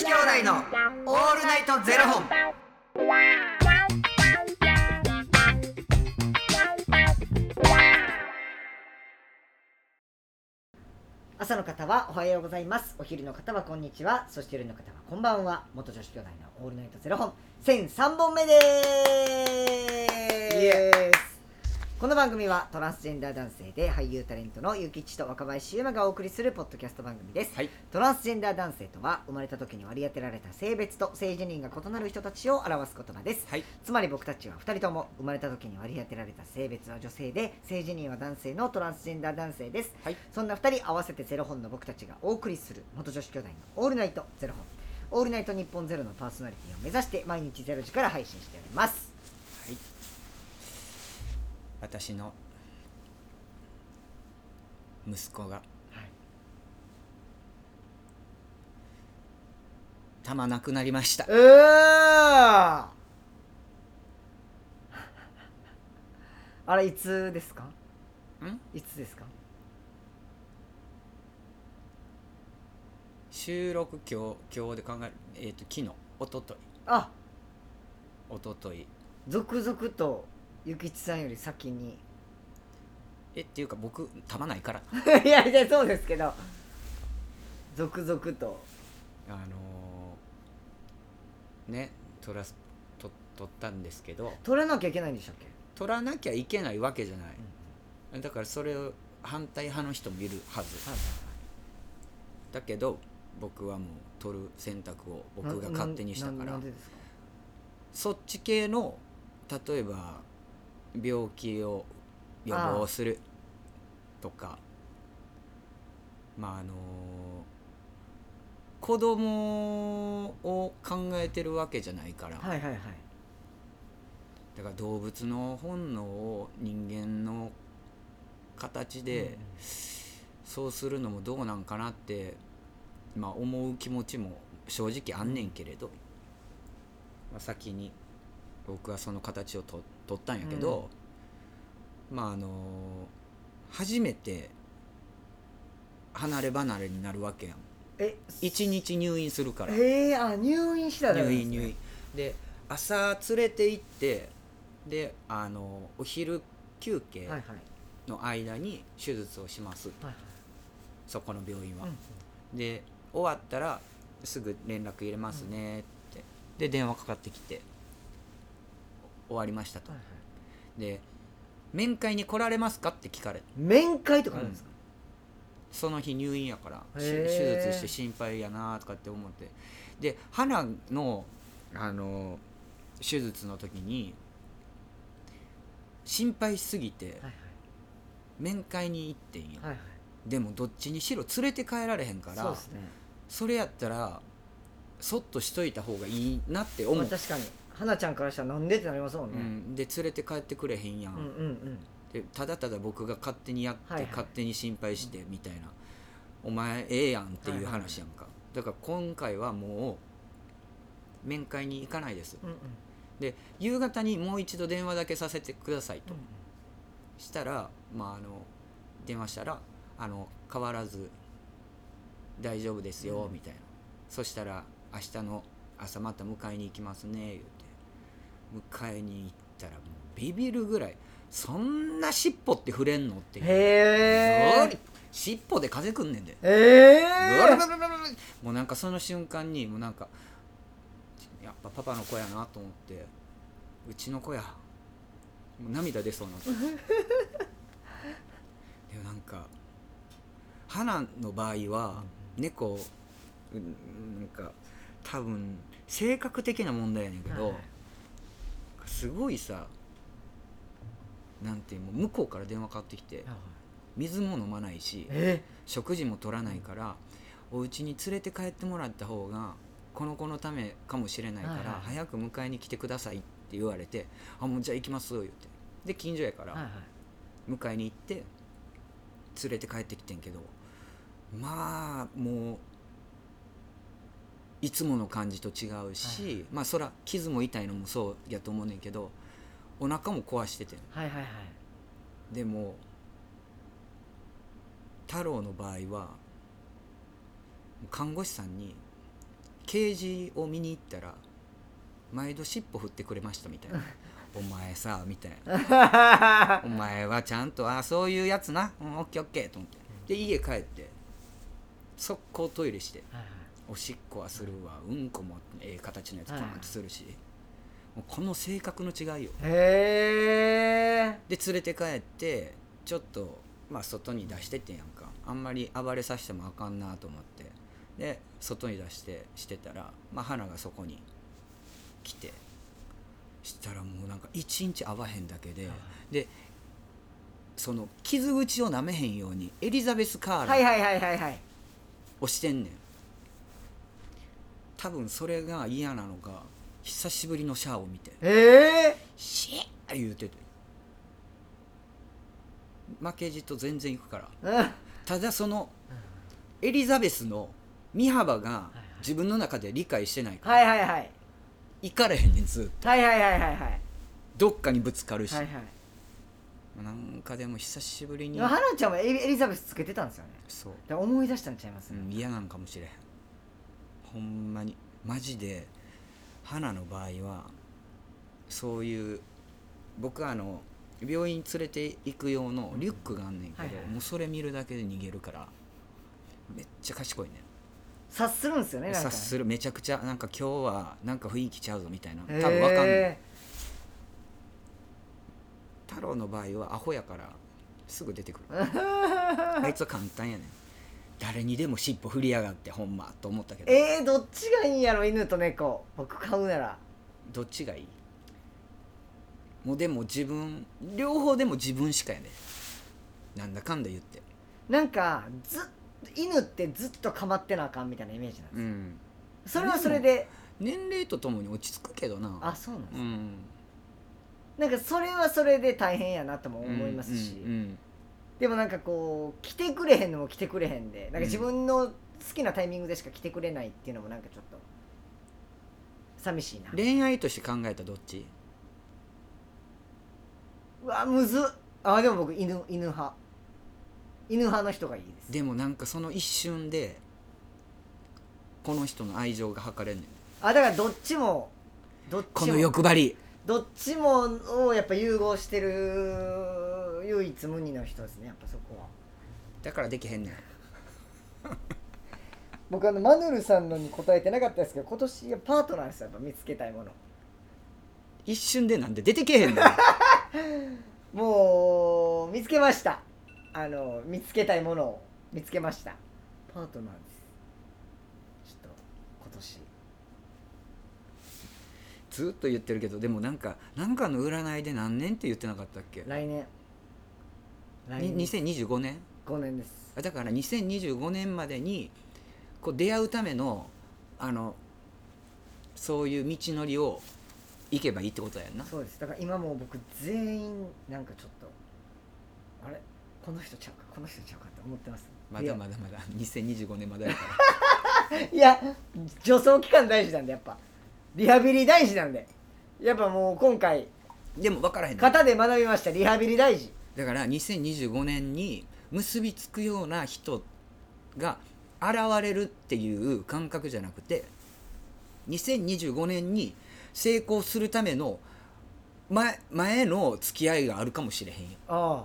子兄弟のオールナイトゼロ本。朝の方はおはようございます。お昼の方はこんにちは。そして夜の方はこんばんは。元女子兄弟のオールナイトゼロ本。1003本目ですこの番組はトランスジェンダー男性で俳優タレントのゆきちと若林優馬がお送りするポッドキャスト番組です、はいトランスジェンダー男性とは生まれた時に割り当てられた性別と性自認が異なる人たちを表す言葉ですはい。つまり僕たちは2人とも生まれた時に割り当てられた性別は女性で性自認は男性のトランスジェンダー男性ですはい。そんな2人合わせてゼロ本の僕たちがお送りする元女子兄弟のオールナイトゼロ本オールナイト日本ゼロのパーソナリティを目指して毎日ゼロ時から配信しておりますはい。私の息子が玉なくなりました。うー。あれいつですか？ん？いつですか？収録今日今日で考えるえっ、と昨日。一昨日あ一昨日続々とゆきちさんより先に。えっていうか僕玉ないから。いやいやそうですけど。続々と。あのーね取らすと取ったんですけど。取らなきゃいけないんでしたっけ？取らなきゃいけないわけじゃない、だからそれを反対派の人もいるはず、だけど僕はもう取る選択を僕が勝手にしたから。ななんでですか？そっち系の例えば病気を予防するとかまああの子供を考えてるわけじゃないから、はいはいはいだから動物の本能を人間の形でそうするのもどうなんかなって、まあ、思う気持ちも正直あんねんけれど、まあ、先に僕はその形をとって取ったんやけど、まああの初めて離れ離れになるわけやん。え1日入院するから。えー、あ入院したら入院入院。で朝連れて行ってであのお昼休憩の間に手術をします、はいはい。そこの病院は、うん。で終わったらすぐ連絡入れますねって、で電話かかってきて終わりましたと、はいはい。で面会に来られますかって聞かれて面会とかあるんですか、その日入院やから手術して心配やなとかって思って。で鼻のあの手術の時に心配しすぎてはい面会に行ってんや、はいはい。でもどっちにしろ連れて帰られへんからそね。それやったらそっとしといた方がいいなって思う、まあ確かに花ちゃんからしたらなんでってなりますもんね、うん、で連れて帰ってくれへんやん、うん、うんうん。でただただ僕が勝手にやって、はいはい勝手に心配してみたいな、お前ええやんっていう話やんか、だから今回はもう面会に行かないです。うんうん。で夕方にもう一度電話だけさせてくださいと、うん。したらまああの電話したらあの変わらず大丈夫ですよ、うん。みたいな。そしたら明日の朝また迎えに行きますね言迎えに行ったらもうビビるぐらいそんな尻尾って触れんのってへえ尻尾で風くんねんで。ええもうなんかその瞬間にもうなんかやっぱパパの子やなと思ってうちの子やもう涙出そうになって でもなんか花の場合は猫うんなんか多分性格的な問題やねんけど、はいはいすごいさなんていうの向こうから電話かかってきて水も飲まないしえ？食事も取らないからお家に連れて帰ってもらった方がこの子のためかもしれないから、早く迎えに来てくださいって言われて「あもうじゃあ行きます」言って。で近所やから、迎えに行って連れて帰ってきてんけどまあもういつもの感じと違うし、はい。はいまあそら傷も痛いのもそうやと思うねんけどお腹も壊しててん。はいはいはい。でも太郎の場合は看護師さんに「ケージを見に行ったら毎度尻尾振ってくれましたみたいな「お前さ」みたいな「お前はちゃんとあそういうやつな、うん、オッケーオッケー」と思って。で家帰って速攻トイレしておしっこはするわ。うんこもええ形のやつパーンとするし、もうこの性格の違いよ。へえで連れて帰ってちょっとまあ外に出してってんやんか。あんまり暴れさせてもあかんなと思って。で外に出してしてたら、まあ、花がそこに来て。したらもうなんか一日会わへんだけで、でその傷口を舐めへんようにエリザベス・カーラはいはいはいはいはい。をしてんねん多分それが嫌なのか久しぶりのシャアを見て。ええ「シェー!」言うてて。負けじと全然いくから。うんただそのエリザベスの身幅が自分の中で理解してないからはいはいはい。行かれへんねんずっと。はいはいはいはいはい。どっかにぶつかるし、はいはい。なんかでも久しぶりに。花ちゃんはエリザベスつけてたんですよね。そう、思い出したんちゃいます、うん、嫌なんかもしれへんほんまにマジで花の場合はそういう僕はあの病院連れて行く用のリュックがあんねんけど、もうそれ見るだけで逃げるからめっちゃ賢いねん。察するんですよねなんか察する。めちゃくちゃなんか今日はなんか雰囲気ちゃうぞみたいな多分わかんない太郎の場合はアホやからすぐ出てくる。あいつは簡単やねん誰にでも尻尾振りやがってほんまと思ったけど。えー、どっちがいいんやろ犬と猫。僕飼うなら。どっちがいい？もうでも自分両方でも自分しかやね。なんだかんだ言って。なんかずっ犬ってずっと構ってなあかんみたいなイメージなんです、うん。それはそれで。年齢とともに落ち着くけどな。あそうなんです、うん。なんかそれはそれで大変やなとも思いますし、うんうんでもなんかこう来てくれへんのも来てくれへんでなんか自分の好きなタイミングでしか来てくれないっていうのもなんかちょっと寂しいな。恋愛として考えたらどっち？うわむずっ。あでも僕犬犬派。犬派の人がいいです。でもなんかその一瞬でこの人の愛情が測れんねん。あだからどっちもどっこのちも欲張り。どっちもをやっぱ融合してる唯一無二の人ですねやっぱそこは。だからできへんねん。僕あのマヌルさんのに答えてなかったですけど今年パートナーですよやっぱ見つけたいもの。一瞬でなんで出てけへんねん。もう見つけました。あの見つけたいものを見つけました。パートナーです。ちょっと今年。ずっと言ってるけどでもなんかなんかの占いで何年って言ってなかったっけ？来年。来に年2025年5年です。あだから2025年までにこう出会うためのあのそういう道のりを行けばいいってことやんな。そうです。だから今もう僕全員なんかちょっとあれ？この人ちゃうか？この人ちゃうかって思ってます。まだまだまだ。2025年まだやか いや助走期間大事なんでやっぱ。リハビリ大事なんで。やっぱもう今回らでも分からへんね型で学びました。リハビリ大事だから2025年に結びつくような人が現れるっていう感覚じゃなくて2025年に成功するための前前の付き合いがあるかもしれへんよ。ああ。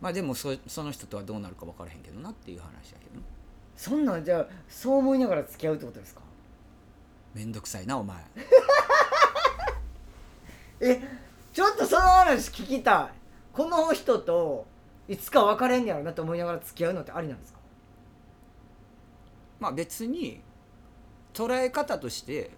まあでもそその人とはどうなるか分からへんけどなっていう話だけど。なそんなんじゃあそう思いながら付き合うってことですか？めんどくさいなお前。えちょっとその話聞きたいこの人といつか別れんねやろなと思いながら付き合うのってありなんですか？まあ別に捉え方として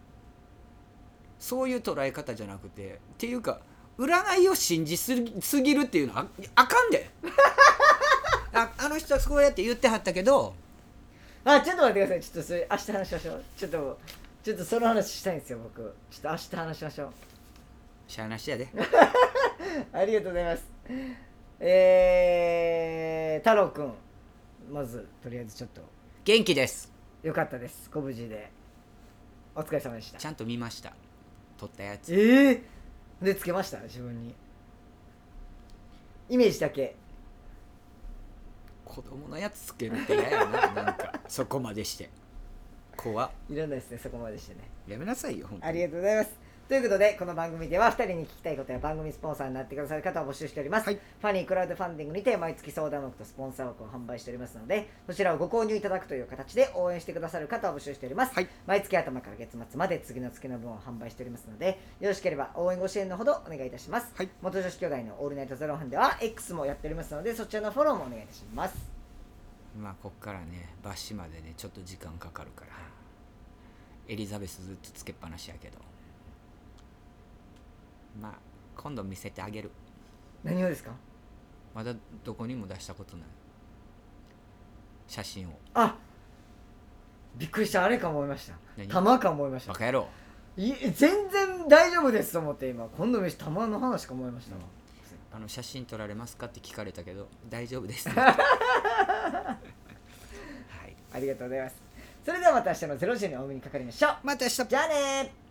そういう捉え方じゃなくてっていうか占いを信じすぎすぎるっていうのはああかんで。ああの人はそうやって言ってはったけど。あちょっと待ってください。ちょっとそれ明日話しましょう。ちょっとちょっとその話したいんですよ僕。ちょっと明日話しましょう。しゃあなしやで。ありがとうございます えー、太郎くんまずとりあえずちょっと。元気です。よかったです。ご無事で。お疲れ様でした。ちゃんと見ました。撮ったやつ。ええでつけました？自分に。イメージだけ。子供のやつつけるって嫌やな。なんかそこまでして。怖っ。いろんなですねそこまでしてね。やめなさいよ本当に。ありがとうございますということでこの番組では2人に聞きたいことや番組スポンサーになってくださる方を募集しております、はい。ファニークラウドファンディングにて毎月相談枠とスポンサー枠を販売しておりますのでそちらをご購入いただくという形で応援してくださる方を募集しております、はい。毎月頭から月末まで次の月の分を販売しておりますのでよろしければ応援ご支援のほどお願いいたします、はい。元女子兄弟のオールナイトゼロ本では X もやっておりますのでそちらのフォローもお願いいたします。まあこっからねバッシュまでねちょっと時間かかるから。エリザベスずっとつけっぱなしやけどまあ今度見せてあげる。何をですか？まだどこにも出したことない。写真を。あびっくりした。あれか思いました。何？玉か思いました。バカ野郎。い全然大丈夫ですと思って今。今度飯玉の話か思いました。わ、あの写真撮られますかって聞かれたけど大丈夫です。はい。ありがとうございます。それではまた明日の0時にお目にかかりましょう。また明日。じゃあねー